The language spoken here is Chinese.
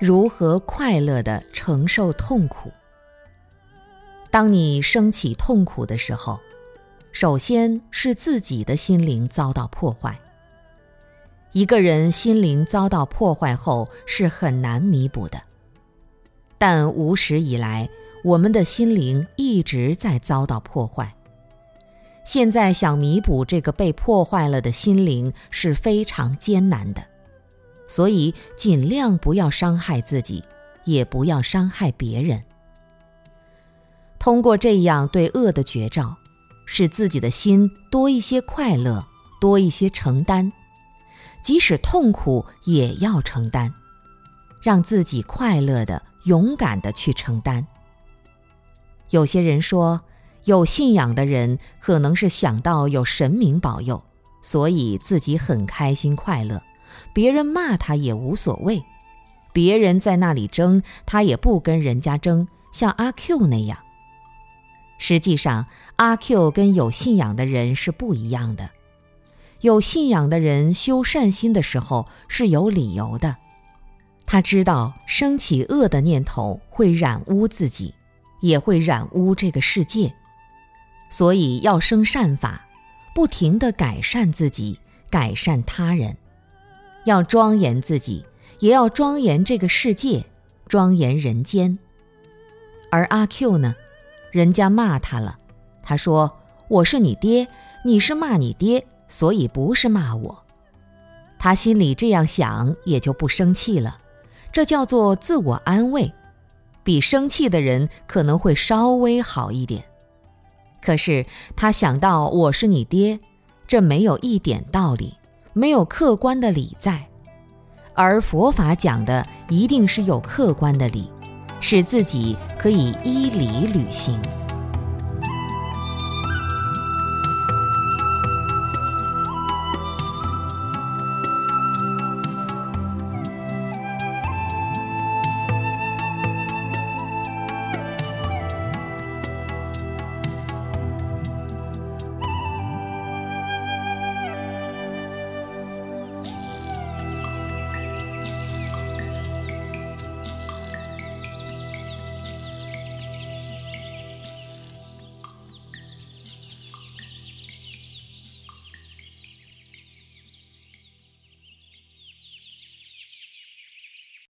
如何快乐地承受痛苦？当你升起痛苦的时候，首先是自己的心灵遭到破坏。一个人心灵遭到破坏后是很难弥补的，但无始以来，我们的心灵一直在遭到破坏。现在想弥补这个被破坏了的心灵是非常艰难的。所以，尽量不要伤害自己，也不要伤害别人。通过这样对恶的绝招，使自己的心多一些快乐，多一些承担，即使痛苦也要承担，让自己快乐的、勇敢的去承担。有些人说，有信仰的人可能是想到有神明保佑，所以自己很开心快乐。别人骂他也无所谓，别人在那里争，他也不跟人家争，像阿 Q 那样。实际上，阿 Q 跟有信仰的人是不一样的。有信仰的人修善心的时候是有理由的，他知道升起恶的念头会染污自己，也会染污这个世界，所以要生善法，不停地改善自己，改善他人。要庄严自己，也要庄严这个世界，庄严人间。而阿 Q 呢，人家骂他了，他说：“我是你爹，你是骂你爹，所以不是骂我。”他心里这样想，也就不生气了。这叫做自我安慰，比生气的人可能会稍微好一点。可是他想到我是你爹，这没有一点道理。没有客观的理在，而佛法讲的一定是有客观的理，使自己可以依理履行。